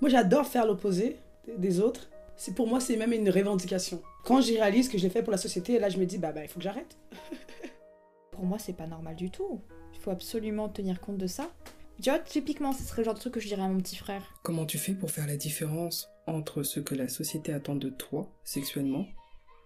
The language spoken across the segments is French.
Moi, j'adore faire l'opposé des autres. C'est pour moi, c'est même une revendication. Quand j'y réalise que je l'ai fait pour la société, là, je me dis, bah, bah, il faut que j'arrête. pour moi, c'est pas normal du tout. Il faut absolument tenir compte de ça. Tu vois, typiquement, ce serait le genre de truc que je dirais à mon petit frère. Comment tu fais pour faire la différence entre ce que la société attend de toi sexuellement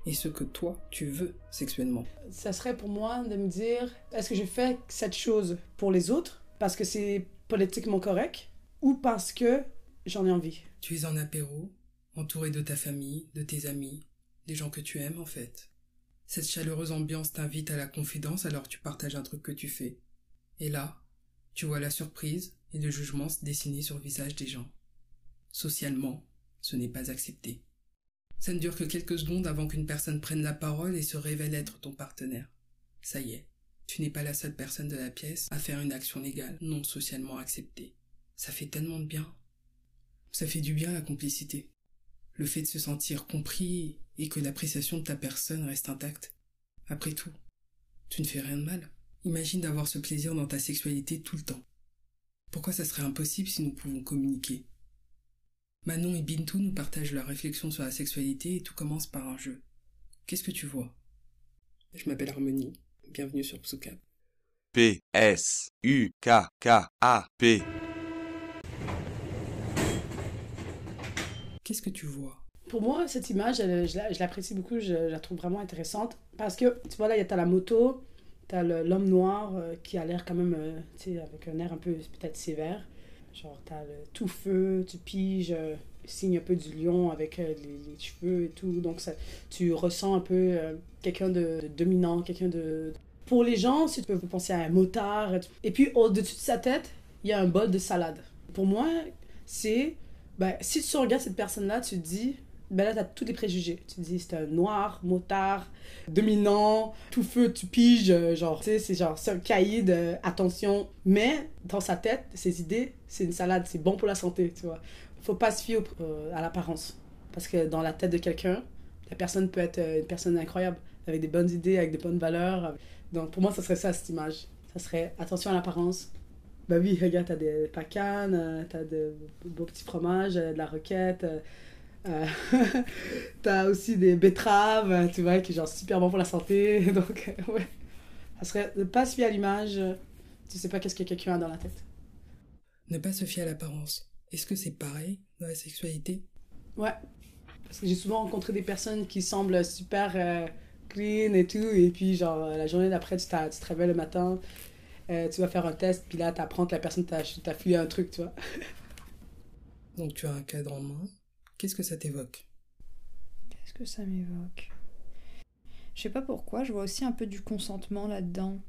et ce que toi tu veux sexuellement? Ça serait pour moi de me dire est-ce que je fais cette chose pour les autres parce que c'est politiquement correct ou parce que j'en ai envie Tu es en apéro, entouré de ta famille, de tes amis, des gens que tu aimes en fait. Cette chaleureuse ambiance t'invite à la confidence alors tu partages un truc que tu fais. Et là, tu vois la surprise et le jugement se dessiner sur le visage des gens. Socialement, ce n'est pas accepté. Ça ne dure que quelques secondes avant qu'une personne prenne la parole et se révèle être ton partenaire. Ça y est, tu n'es pas la seule personne de la pièce à faire une action légale non socialement acceptée. Ça fait tellement de bien. Ça fait du bien la complicité. Le fait de se sentir compris et que l'appréciation de ta personne reste intacte. Après tout, tu ne fais rien de mal. Imagine d'avoir ce plaisir dans ta sexualité tout le temps. Pourquoi ça serait impossible si nous pouvons communiquer? Manon et Bintou nous partagent leur réflexion sur la sexualité et tout commence par un jeu. Qu'est-ce que tu vois? Je m'appelle Harmonie. Bienvenue sur Psuka. P S U K K A P. Qu'est-ce que tu vois? Pour moi, cette image, je l'apprécie beaucoup, je, la trouve vraiment intéressante. Parce que, tu vois, là, il y a la moto, tu as l'homme noir euh, qui a l'air quand même, euh, tu sais, avec un air un peu peut-être sévère. Genre, t'as le tout feu, tu piges, euh, signe un peu du lion avec euh, les, cheveux et tout. Donc, ça, tu ressens un peu quelqu'un de, dominant, quelqu'un de. Pour les gens, si tu peux penser à un motard. Et puis, au-dessus de sa tête, il y a un bol de salade. Pour moi, c'est. Ben, si tu regardes cette personne-là, tu te dis, ben là, tu as tous les préjugés. Tu te dis, c'est un noir, motard, dominant, tout feu, tu piges, euh, genre, tu sais, c'est genre, c'est un caïd, attention. Mais dans sa tête, ses idées, c'est une salade, c'est bon pour la santé, tu vois. Faut pas se fier euh, à l'apparence. Parce que dans la tête de quelqu'un, la personne peut être euh, une personne incroyable, avec des bonnes idées, avec des bonnes valeurs. Donc pour moi, ça serait ça, cette image. Ça serait attention à l'apparence. Bah oui, regarde, t'as des pacanes, t'as de beaux petits fromages, de la roquette. Euh, t'as aussi des betteraves, tu vois, qui est genre super bon pour la santé. Donc, ouais. Ça serait de pas se fier à l'image. Tu sais pas qu'est-ce que quelqu'un a dans la tête. Ne pas se fier à l'apparence. Est-ce que c'est pareil dans la sexualité? Ouais. Parce que j'ai souvent rencontré des personnes qui semblent super euh, clean et tout, et puis genre la journée d'après, tu, tu te réveilles le matin, euh, tu vas faire un test, puis là, tu apprends que la personne t'a fouillé un truc, tu vois. Donc tu as un cadre en main. Qu'est-ce que ça t'évoque? Qu'est-ce que ça m'évoque? Je sais pas pourquoi, je vois aussi un peu du consentement là-dedans.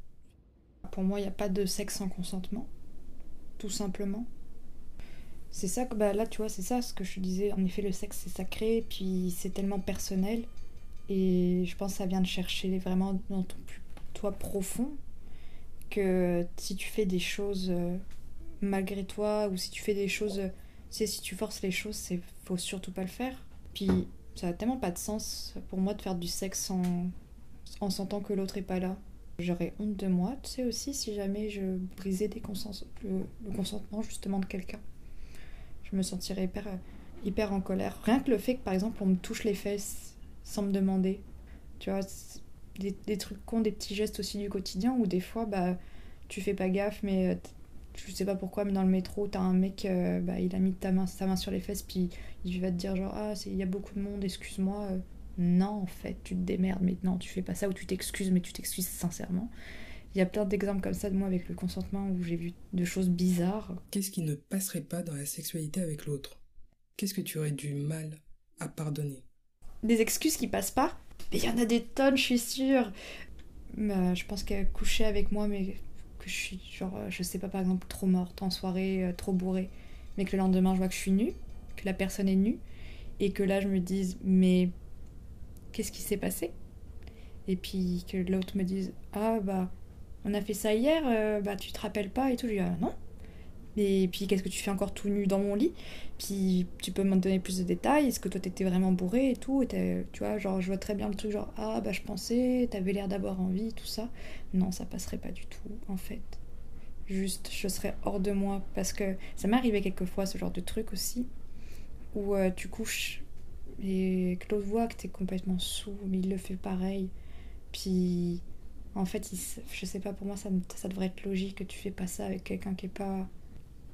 Pour moi, il n'y a pas de sexe sans consentement, tout simplement. C'est ça que bah là, tu vois, c'est ça ce que je te disais. En effet, le sexe c'est sacré, puis c'est tellement personnel, et je pense que ça vient de chercher vraiment dans ton plus toi profond que si tu fais des choses euh, malgré toi ou si tu fais des choses c'est si tu forces les choses, c'est faut surtout pas le faire. Puis ça a tellement pas de sens pour moi de faire du sexe en, en sentant que l'autre est pas là. J'aurais honte de moi, tu sais aussi, si jamais je brisais le, consentement justement de quelqu'un. Je me sentirais hyper, hyper en colère. Rien que le fait que par exemple on me touche les fesses sans me demander, tu vois, des, des trucs cons, des petits gestes aussi du quotidien où des fois bah tu fais pas gaffe mais je sais pas pourquoi, mais dans le métro, t'as un mec, euh, bah, il a mis ta main, sa main sur les fesses, puis il va te dire genre, ah, il y a beaucoup de monde, excuse-moi. Euh. Non, en fait, tu te démerdes, mais non, tu fais pas ça, ou tu t'excuses, mais tu t'excuses sincèrement. Il y a plein d'exemples comme ça de moi avec le consentement où j'ai vu de choses bizarres. Qu'est-ce qui ne passerait pas dans la sexualité avec l'autre? Qu'est-ce que tu aurais du mal à pardonner? Des excuses qui passent pas? Il y en a des tonnes, je suis sûre. Bah, je pense qu'elle couchait avec moi, mais que je suis, genre, euh, je sais pas, par exemple, trop morte en soirée, euh, trop bourrée, mais que le lendemain, je vois que je suis nue, que la personne est nue, et que là, je me dise, mais qu'est-ce qui s'est passé? Et puis que l'autre me dise, ah bah, on a fait ça hier, euh, bah, tu te rappelles pas et tout. Je dis, ah non. Et puis, qu'est-ce que tu fais encore tout nu dans mon lit? Puis, tu peux m'en donner plus de détails Est-ce que toi, t'étais vraiment bourré et tout? Tu vois, genre, je vois très bien le truc, genre, ah, bah, je pensais, t'avais l'air d'avoir envie, tout ça. Non, ça passerait pas du tout, en fait. Juste, je serais hors de moi parce que ça m'est arrivé quelquefois, ce genre de truc aussi. où euh, tu couches et que l'autre voit que t'es complètement sous, mais il le fait pareil. Puis en fait, il je sais pas, pour moi ça, me- ça devrait être logique que tu fais pas ça avec quelqu'un qui est pas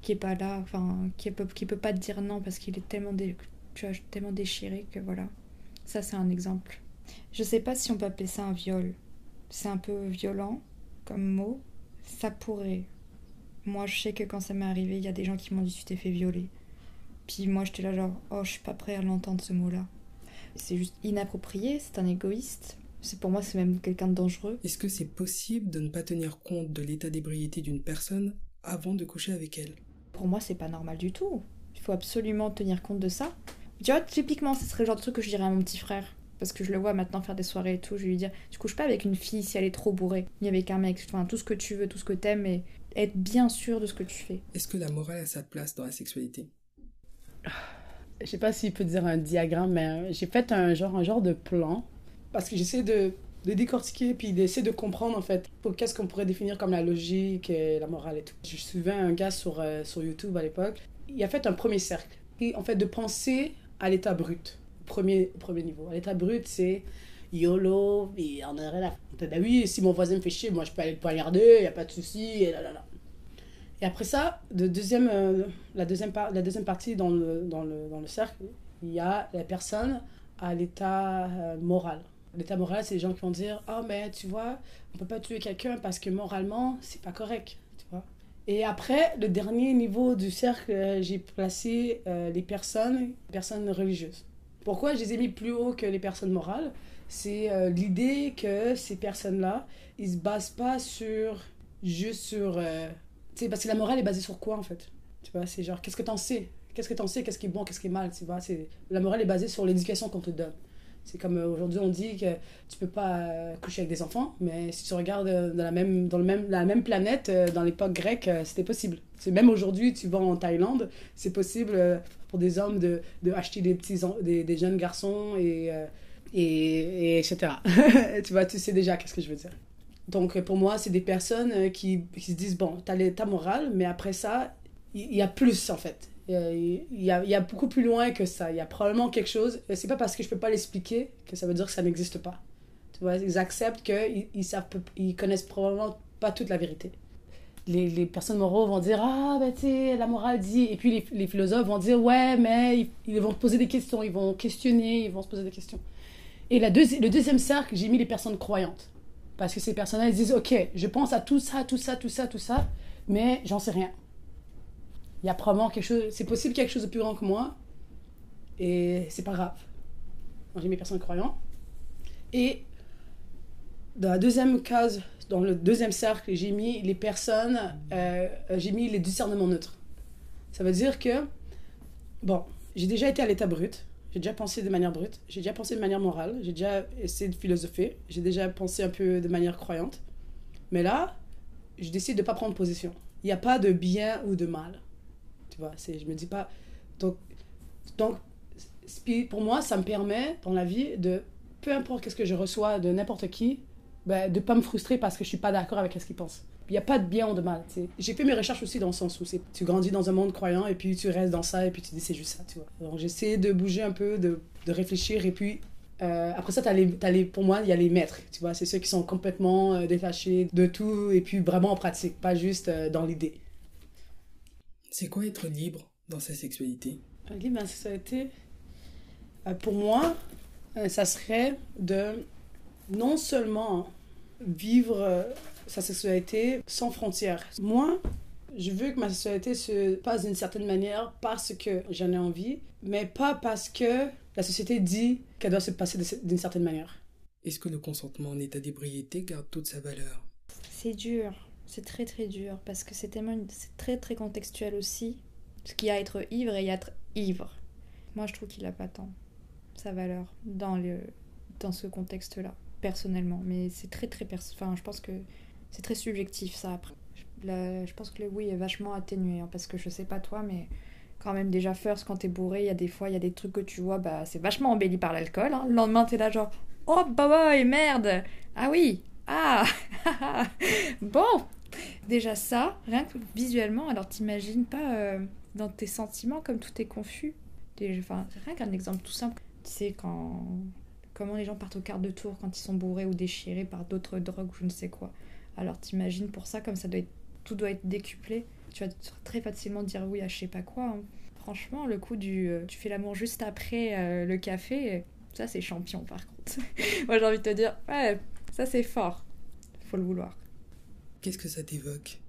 qui est pas là, enfin qui peut qui peut pas te dire non parce qu'il est tellement tu tellement déchiré que voilà. Ça c'est un exemple. Je sais pas si on peut appeler ça un viol. C'est un peu violent comme mot. Ça pourrait. Moi, je sais que quand ça m'est arrivé, il y a des gens qui m'ont dit tu t'es fait violer. Puis moi, j'étais là genre oh, je suis pas prêt à l'entendre ce mot-là. C'est juste inapproprié, c'est un égoïste. C'est pour moi, c'est même quelqu'un de dangereux. Est-ce que c'est possible de ne pas tenir compte de l'état d'ébriété d'une personne avant de coucher avec elle? Pour moi, c'est pas normal du tout. Il faut absolument tenir compte de ça. Tu vois, typiquement, ce serait le genre de truc que je dirais à mon petit frère. Parce que je le vois maintenant faire des soirées et tout. Je vais lui dire Tu couches pas avec une fille si elle est trop bourrée, ni avec un mec. Enfin, tout ce que tu veux, tout ce que t'aimes, mais être bien sûr de ce que tu fais. Est-ce que la morale a sa place dans la sexualité? Je sais pas s'il peut dire un diagramme, mais j'ai fait un genre, un genre de plan parce que j'essaie de, de décortiquer puis d'essayer de comprendre en fait qu'est-ce qu'on pourrait définir comme la logique et la morale et tout. Je suivais un gars sur, euh, sur YouTube à l'époque. Il a fait un premier cercle. Et en fait, de penser à l'état brut. Premier, premier niveau. À l'état brut, c'est YOLO, et on aurait la. Ben oui, si mon voisin me fait chier, moi je peux aller le poignarder, y a pas de souci, et là là là. Et après ça, de deuxième, euh, la, deuxième la deuxième partie dans le, dans, le, dans le cercle, il y a la personne à l'état euh, moral. L'état moral, c'est les gens qui vont dire Ah, mais tu vois, on peut pas tuer quelqu'un parce que moralement, c'est pas correct. Tu vois Et après, le dernier niveau du cercle, euh, j'ai placé euh, les personnes, personnes religieuses. Pourquoi je les ai mis plus haut que les personnes morales? C'est euh, l'idée que ces personnes-là, ils se basent pas sur juste sur tu sais, parce que la morale est basée sur quoi en fait? Tu vois, c'est genre, qu'est-ce que t'en sais? Qu'est-ce que t'en sais? Qu'est-ce qui est bon? Qu'est-ce qui est mal? Tu vois. La morale est basée sur l'éducation qu'on te donne. C'est comme euh, aujourd'hui on dit que tu peux pas euh, coucher avec des enfants, mais si tu regardes euh, dans la même, dans le même, la même planète, dans l'époque grecque, c'était possible. C'est même aujourd'hui, tu vas en Thaïlande, c'est possible pour des hommes de, acheter des petits, des, des jeunes garçons et, et, et etc. tu vois, tu sais déjà qu'est-ce que je veux dire. Donc, pour moi, c'est des personnes qui, qui se disent, bon, t'as l'état moral, mais après ça, il y, a plus, en fait. Il y a- il y, a, beaucoup plus loin que ça. Il y a probablement quelque chose. Et c'est pas parce que je peux pas l'expliquer que ça veut dire que ça n'existe pas. Tu vois, ils acceptent qu'ils ils savent, ils connaissent probablement pas toute la vérité. Les, les personnes moraux vont dire, ah, ben, tu la morale dit. Et puis, les, les philosophes vont dire, ouais, mais ils, ils vont poser des questions, ils vont questionner, ils vont se poser des questions. Et la deuxi- le deuxième cercle, j'ai mis les personnes croyantes. Parce que ces personnes-là, elles disent, ok, je pense à tout ça, tout ça, tout ça, tout ça, mais j'en sais rien. Il y a probablement quelque chose, c'est possible quelque chose de plus grand que moi, et c'est pas grave. J'ai mis personnes croyantes. Et dans la deuxième case, dans le deuxième cercle, j'ai mis les personnes, euh, j'ai mis les discernements neutres. Ça veut dire que, bon, j'ai déjà été à l'état brut, j'ai déjà pensé de manière brute, j'ai déjà pensé de manière morale, j'ai déjà essayé de philosopher, j'ai déjà pensé un peu de manière croyante. Mais là, je décide de ne pas prendre position. Il n'y a pas de bien ou de mal. Tu vois, c'est, je me dis pas. Donc, donc, pour moi, ça me permet dans la vie de, peu importe qu'est-ce que je reçois de n'importe qui, ben, de pas me frustrer parce que je suis pas d'accord avec ce qu'il pense. Il n'y a pas de bien ou de mal. tu. J'ai fait mes recherches aussi dans le sens où tu grandis dans un monde croyant et puis tu restes dans ça et puis tu dis c'est juste ça. Tu vois. Donc j'essaie de bouger un peu, de, de réfléchir et puis euh, après ça, t'as les, t'as les, pour moi, il y a les maîtres. Tu vois, c'est ceux qui sont complètement euh, détachés de tout et puis vraiment en pratique, pas juste euh, dans l'idée. C'est quoi être libre dans sa sexualité? Libre dans la sexualité, euh, pour moi, euh, ça serait de non seulement vivre euh, sa sexualité sans frontières. Moi, je veux que ma sexualité se passe d'une certaine manière parce que j'en ai envie, mais pas parce que la société dit qu'elle doit se passer d'une certaine manière. Est-ce que le consentement en état d'ébriété garde toute sa valeur? C'est dur, c'est très très dur parce que c'est tellement c'est très très contextuel aussi. Ce qu'il y a à être ivre et a être ivre. Moi je trouve qu'il a pas tant sa valeur dans le dans ce contexte-là personnellement, mais c'est très très perso- enfin je pense que c'est très subjectif ça après. Je pense que le oui est vachement atténué hein, parce que je sais pas toi mais quand même déjà first quand t'es bourré, il y a des fois il y a des trucs que tu vois bah c'est vachement embelli par l'alcool hein. Le lendemain t'es là genre oh bah ouais merde. Ah oui. Ah Bon, déjà ça, rien que visuellement, alors t'imagines pas euh, dans tes sentiments comme tout est confus. Enfin, rien qu'un exemple tout simple. Tu sais, quand. Comment les gens partent au quart de tour quand ils sont bourrés ou déchirés par d'autres drogues ou je ne sais quoi. Alors t'imagines pour ça, comme ça doit être, tout doit être décuplé, tu vas très facilement dire oui à je sais pas quoi. hein. Franchement, le coup du euh, tu fais l'amour juste après euh, le café, ça c'est champion par contre. Moi j'ai envie de te dire, ouais, ça c'est fort. Faut le vouloir. Qu'est-ce que ça t'évoque?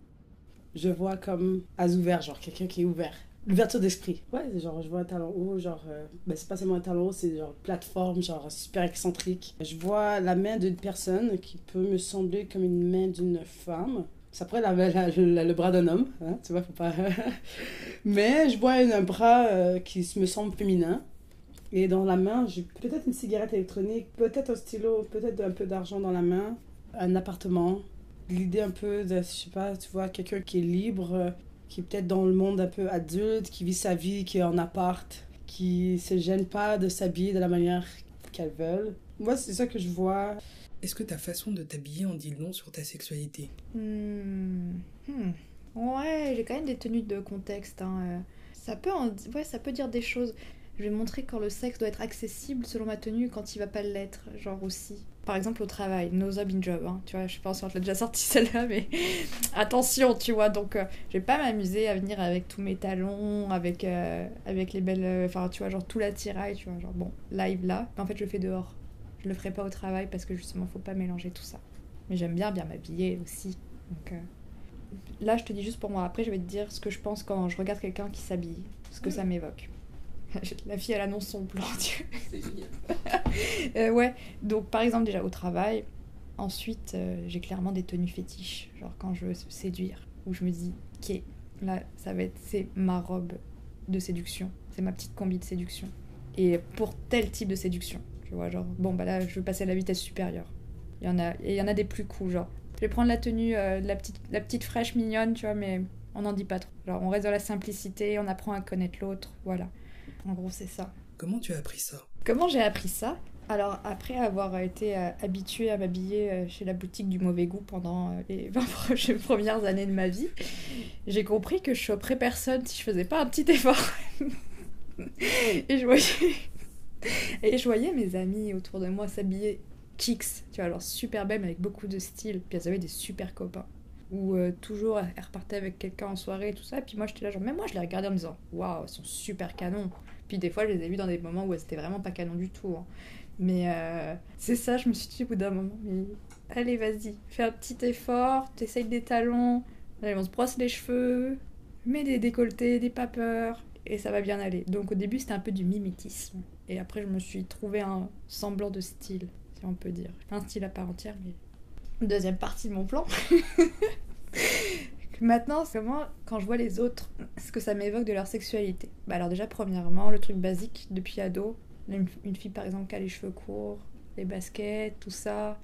Je vois comme as ouvert, genre quelqu'un qui est ouvert. L'ouverture d'esprit. Ouais, genre je vois un talon haut, genre. euh, ben, c'est pas seulement un talon haut, c'est genre plateforme, genre super excentrique. Je vois la main d'une personne qui peut me sembler comme une main d'une femme. Ça pourrait la- le bras d'un homme, hein, tu vois, faut pas. Mais je vois un bras euh, qui me semble féminin. Et dans la main, j'ai peut-être une cigarette électronique, peut-être un stylo, peut-être un peu d'argent dans la main, un appartement. L'idée un peu de, je sais pas, tu vois, quelqu'un qui est libre, euh, qui est peut-être dans le monde un peu adulte, qui vit sa vie, qui est en appart, qui se gêne pas de s'habiller de la manière qu'elles veulent. Moi, c'est ça que je vois. Est-ce que ta façon de t'habiller en dit long sur ta sexualité? Hmm. Hmm. Ouais, j'ai quand même des tenues de contexte. hein, euh. Ça peut, en- ouais, ça peut dire des choses. Je vais montrer quand le sexe doit être accessible selon ma tenue, quand il va pas l'être, genre aussi. Par exemple au travail, no job in job, hein, tu vois, je sais pas si on te l'a déjà sorti celle-là, mais attention, tu vois, donc euh, je vais pas m'amuser à venir avec tous mes talons, avec, euh, avec les belles, euh, enfin tu vois, genre tout l'attirail, tu vois, genre bon, live là, mais en fait je le fais dehors. Je le ferai pas au travail parce que justement faut pas mélanger tout ça. Mais j'aime bien bien m'habiller aussi, donc... euh, Là, je te dis juste pour moi. Après, je vais te dire ce que je pense quand je regarde quelqu'un qui s'habille, ce que ça m'évoque. La fille, elle annonce son plan. tu vois. Euh, ouais, donc par exemple, déjà au travail. Ensuite, euh, j'ai clairement des tenues fétiches. Genre quand je veux séduire, où je me dis, ok, là, ça va être, c'est ma robe de séduction. C'est ma petite combi de séduction. Et pour tel type de séduction. Tu vois, genre, bon, bah là, je veux passer à la vitesse supérieure. Il y en a, et il y en a des plus cool, genre. Je vais prendre la tenue, euh, de la, petite, la petite fraîche mignonne, tu vois, mais on n'en dit pas trop. Genre, on reste dans la simplicité, on apprend à connaître l'autre, voilà. En gros, c'est ça. Comment tu as appris ça? Comment j'ai appris ça? Alors, après avoir été euh, habituée à m'habiller euh, chez la boutique du mauvais goût pendant euh, les 20 prochaines- premières années de ma vie, j'ai compris que je choperais personne si je faisais pas un petit effort. Et je voyais... Et je voyais mes amis autour de moi s'habiller chicks, tu vois, alors super belles mais avec beaucoup de style. Puis elles avaient des super copains. Ou euh, toujours elles repartaient avec quelqu'un en soirée et tout ça. Puis moi j'étais là, genre, même moi je les regardais en me disant, waouh, elles sont super canons. Puis des fois je les ai vus dans des moments où elles étaient vraiment pas canons du tout. hein. Mais euh, c'est ça, je me suis dit au bout d'un moment, mais allez, vas-y, fais un petit effort, t'essayes des talons, allez, on se brosse les cheveux, mets des décolletés, des papeurs, et ça va bien aller. Donc au début c'était un peu du mimétisme. Et après je me suis trouvé un semblant de style, si on peut dire. Un style à part entière, mais. Deuxième partie de mon plan. Maintenant, c'est comment, quand je vois les autres, ce que ça m'évoque de leur sexualité? Bah alors déjà, premièrement, le truc basique depuis ado, une, fille par exemple qui a les cheveux courts, les baskets, tout ça,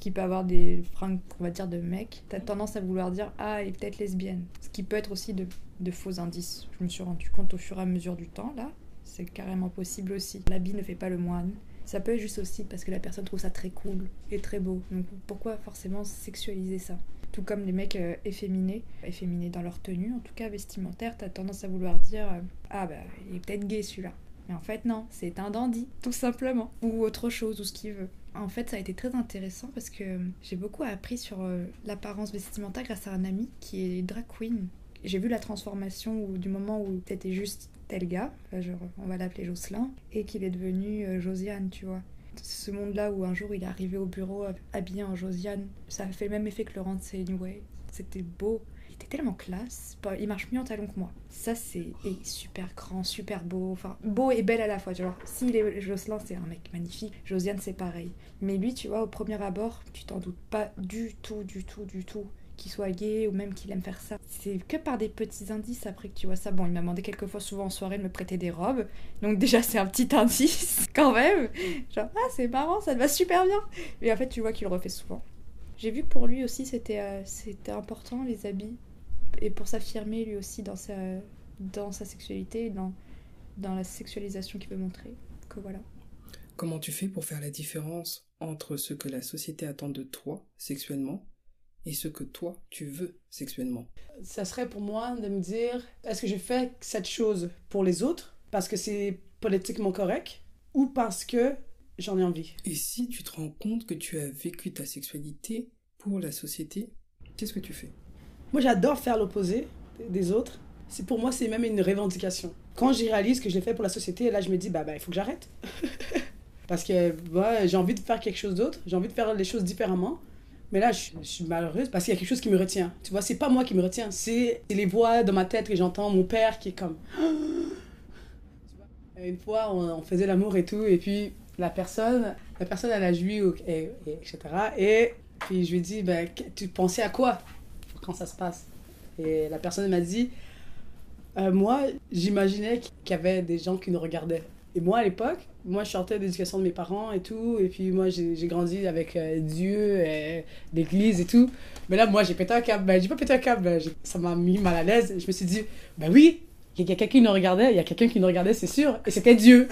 qui peut avoir des fringues, on va dire, de mec, t'as tendance à vouloir dire ah elle est peut-être lesbienne. Ce qui peut être aussi de, de faux indices. Je me suis rendu compte au fur et à mesure du temps là, c'est carrément possible aussi. L'habit ne fait pas le moine. Ça peut être juste aussi parce que la personne trouve ça très cool et très beau. Donc pourquoi forcément sexualiser ça? Tout comme les mecs euh, efféminés, efféminés dans leur tenue, en tout cas vestimentaire, t'as tendance à vouloir dire euh, ah bah il est peut-être gay celui-là. Mais en fait non, c'est un dandy, tout simplement. Ou autre chose, ou ce qu'il veut. En fait, ça a été très intéressant parce que euh, j'ai beaucoup appris sur l'apparence vestimentaire grâce à un ami qui est drag queen. J'ai vu la transformation du moment où t'étais juste tel gars, enfin, on va l'appeler Jocelyn, et qu'il est devenu euh, Josiane, tu vois. Ce monde-là où un jour il est arrivé au bureau hab- habillé en Josiane, ça a fait le même effet que Laurence Anyway. C'était beau. Il était tellement classe. Il marche mieux en talons que moi. Ça, c'est super grand, super beau. Enfin, beau et belle à la fois. Genre, s'il est Jocelyn, c'est un mec magnifique. Josiane, c'est pareil. Mais lui, tu vois, au premier abord, tu t'en doutes pas du tout, du tout, du tout qu'il soit gay ou même qu'il aime faire ça. C'est que par des petits indices après que tu vois ça. Bon, il m'a demandé quelques fois souvent en soirée de me prêter des robes. Donc déjà, c'est un petit indice quand même. Genre, ah, c'est marrant, ça te va super bien. Et en fait, tu vois qu'il le refait souvent. J'ai vu que pour lui aussi, c'était euh, important, les habits. Et pour s'affirmer lui aussi dans sa, dans sa sexualité, dans, dans la sexualisation qu'il veut montrer. Que voilà. Comment tu fais pour faire la différence entre ce que la société attend de toi sexuellement et ce que toi tu veux sexuellement Ça serait pour moi de me dire est-ce que je fais cette chose pour les autres parce que c'est politiquement correct ou parce que j'en ai envie? Et si tu te rends compte que tu as vécu ta sexualité pour la société, qu'est-ce que tu fais? Moi, j'adore faire l'opposé des autres. C'est pour moi, c'est même une revendication. Quand j'y réalise que je l'ai fait pour la société, là, je me dis, bah, bah il faut que j'arrête. Parce que ouais, j'ai envie de faire quelque chose d'autre, j'ai envie de faire les choses différemment. Mais là, je, suis malheureuse parce qu'il y a quelque chose qui me retient. Tu vois, c'est pas moi qui me retient, c'est les voix dans ma tête que j'entends, mon père qui est comme. Une fois, on, faisait l'amour et tout, et puis la personne, la personne, elle a joui, ou- et, et- etc. Et puis je lui ai dit, ben, tu pensais à quoi quand ça se passe? Et la personne m'a dit, euh, moi, j'imaginais qu'il y avait des gens qui nous regardaient. Et moi, à l'époque, moi, je sortais de l'éducation de mes parents et tout. Et puis, moi, j'ai grandi avec euh, Dieu, euh, l'église et tout. Mais là, moi, j'ai pété un câble. Ben, j'ai pas pété un câble. ben, ça m'a mis mal à l'aise. Je me suis dit, ben oui, il y a quelqu'un qui nous regardait. Il y a quelqu'un qui nous regardait, c'est sûr. Et c'était Dieu.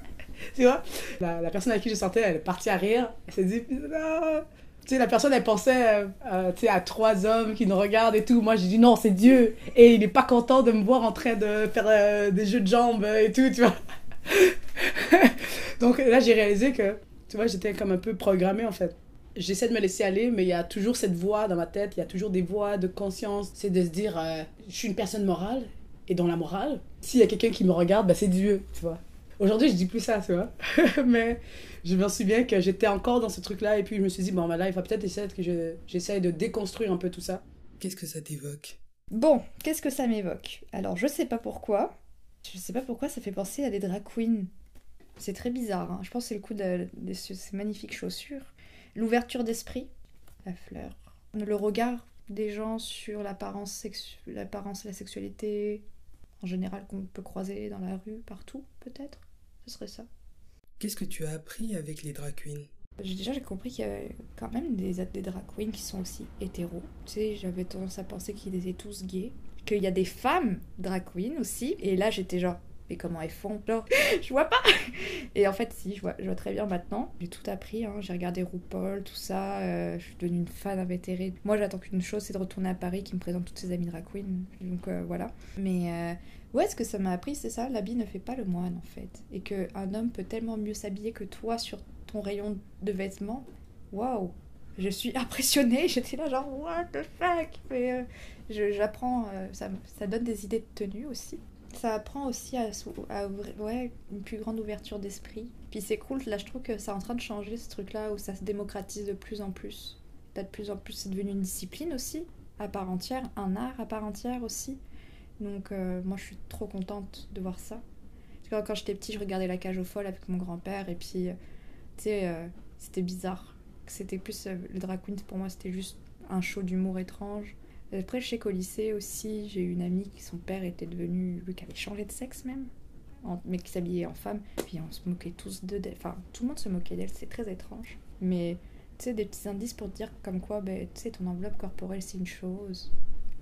tu vois? La, personne avec qui je sortais, elle est partie à rire. Elle s'est dit, non. Tu sais, la personne, elle pensait euh, euh, tu sais, à trois hommes qui nous regardent et tout. Moi, j'ai dit non, c'est Dieu. Et il est pas content de me voir en train de faire des jeux de jambes et tout, tu vois. Donc là, j'ai réalisé que, tu vois, j'étais comme un peu programmée en fait. J'essaie de me laisser aller, mais il y a toujours cette voix dans ma tête, il y a toujours des voix de conscience. C'est de se dire, euh, je suis une personne morale, et dans la morale, s'il y a quelqu'un qui me regarde, bah, c'est Dieu, tu vois. Aujourd'hui, je dis plus ça, tu vois. mais je me souviens que j'étais encore dans ce truc-là, et puis je me suis dit, bon, bah là, il va peut-être essayer que je- j'essaye de déconstruire un peu tout ça. Qu'est-ce que ça t'évoque? Bon, qu'est-ce que ça m'évoque? Alors, je sais pas pourquoi. Je sais pas pourquoi ça fait penser à des drag queens. C'est très bizarre. hein. Je pense que c'est le coup de, de ce- ces magnifiques chaussures. L'ouverture d'esprit, la fleur. Le regard des gens sur l'apparence, sexu- l'apparence et la sexualité en général qu'on peut croiser dans la rue, partout, peut-être. Ce serait ça. Qu'est-ce que tu as appris avec les drag queens? Déjà j'ai compris qu'il y avait quand même des, des drag queens qui sont aussi hétéros. Tu sais, j'avais tendance à penser qu'ils étaient tous gays. Qu'il y a des femmes drag queens aussi. Et là, j'étais genre, mais comment elles font? Genre, je vois pas Et en fait, si, je vois, très bien maintenant. J'ai tout appris, hein. j'ai regardé RuPaul, tout ça. euh, je suis devenue une fan invétérée. Moi, j'attends qu'une chose, c'est de retourner à Paris qui me présente toutes ses amies drag queens. Donc euh, voilà. Mais euh, ouais, ce que ça m'a appris, c'est ça l'habit ne fait pas le moine en fait. Et qu'un homme peut tellement mieux s'habiller que toi sur ton rayon de vêtements. Waouh Je suis impressionnée, j'étais là genre what the fuck? Mais euh, j'apprends, euh, ça, ça donne des idées de tenue aussi. Ça apprend aussi à, ouvrir, ouais, une plus grande ouverture d'esprit. Puis c'est cool, là je trouve que c'est en train de changer ce truc-là où ça se démocratise de plus en plus. Là de plus en plus c'est devenu une discipline aussi, à part entière, un art à part entière aussi. Donc euh, moi je suis trop contente de voir ça. Parce que quand j'étais petit, je regardais La Cage aux Folles avec mon grand-père et puis, tu sais, c'était bizarre. C'était plus, euh, le drag queen pour moi c'était juste un show d'humour étrange. Après, je sais aussi, j'ai une amie qui son père était devenu, lui qui avait changé de sexe même, mais qui s'habillait en femme. Puis on se moquait tous d'eux, enfin tout le monde se moquait d'elle, c'est très étrange. Mais tu sais, des petits indices pour te dire comme quoi, ben, tu sais, ton enveloppe corporelle c'est une chose,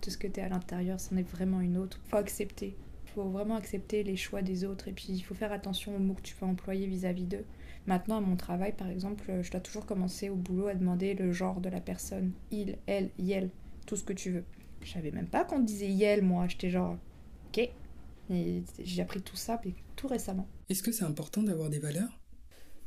tout ce que t'es à l'intérieur c'en est vraiment une autre. Faut accepter. Faut vraiment accepter les choix des autres et puis il faut faire attention aux mots que tu peux employer vis-à-vis d'eux. Maintenant, à mon travail, par exemple, je dois toujours commencer au boulot à demander le genre de la personne. Il, elle, yel, tout ce que tu veux. Je savais même pas qu'on disait yel, moi. J'étais genre, ok. Et j'ai appris tout ça tout récemment. Est-ce que c'est important d'avoir des valeurs?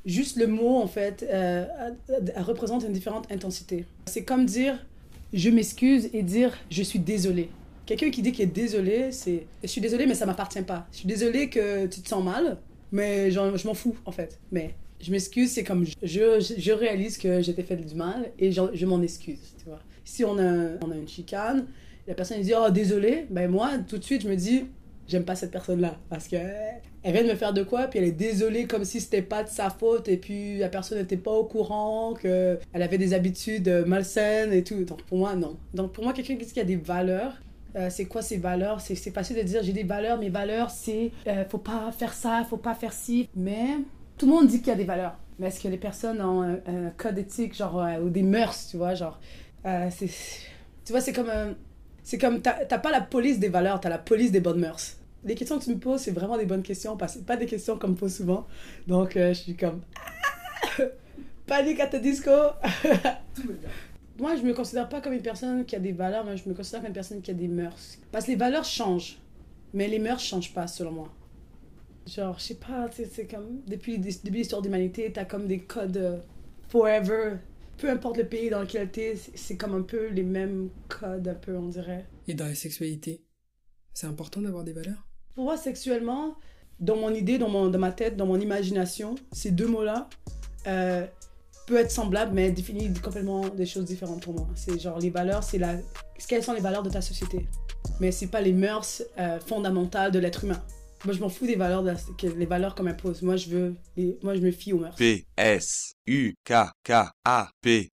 Juste le mot, en fait, euh, euh, représente une différente intensité. C'est comme dire je m'excuse et dire je suis désolé. Quelqu'un qui dit qu'il est désolé, c'est je suis désolé, mais ça m'appartient pas. Je suis désolé que tu te sens mal, mais je m'en fous, en fait. Mais je m'excuse, c'est comme je, je, réalise que j'ai fait du mal et je, m'en excuse, tu vois. Si on a, on a une chicane, la personne dit oh désolé, ben moi tout de suite je me dis j'aime pas cette personne-là parce que elle vient de me faire de quoi puis elle est désolée comme si c'était pas de sa faute et puis la personne n'était pas au courant que elle avait des habitudes malsaines et tout. Donc pour moi non. Donc pour moi quelqu'un qui a des valeurs euh, c'est quoi ces valeurs? C'est facile de dire j'ai des valeurs, mes valeurs c'est euh, faut pas faire ça, faut pas faire ci. Mais tout le monde dit qu'il y a des valeurs. Mais est-ce que les personnes ont un, code éthique genre euh, ou des mœurs, tu vois, genre euh, c'est tu vois c'est comme euh, c'est comme t'as pas la police des valeurs, t'as la police des bonnes mœurs. Les questions que tu me poses, c'est vraiment des bonnes questions parce que pas des questions qu'on me pose souvent. Donc je suis comme panique à ta disco. Moi, je me considère pas comme une personne qui a des valeurs, mais je me considère comme une personne qui a des mœurs. Parce que les valeurs changent, mais les mœurs changent pas, selon moi. Genre, je sais pas, c'est comme. Depuis, depuis l'histoire de l'humanité, t'as comme des codes euh, forever. Peu importe le pays dans lequel t'es, c'est- c'est comme un peu les mêmes codes, un peu, on dirait. Et dans la sexualité, c'est important d'avoir des valeurs? Pour moi, sexuellement, dans mon idée, dans, mon, dans ma tête, dans mon imagination, ces deux mots-là euh, peuvent être semblables, mais définissent complètement des choses différentes pour moi. C'est genre les valeurs, c'est la. Quelles sont les valeurs de ta société Mais c'est pas les mœurs euh, fondamentales de l'être humain. Moi, je m'en fous des valeurs, que, les valeurs qu'on m'impose. Moi, je veux. les- moi, je me fie aux mœurs. P S U K K A P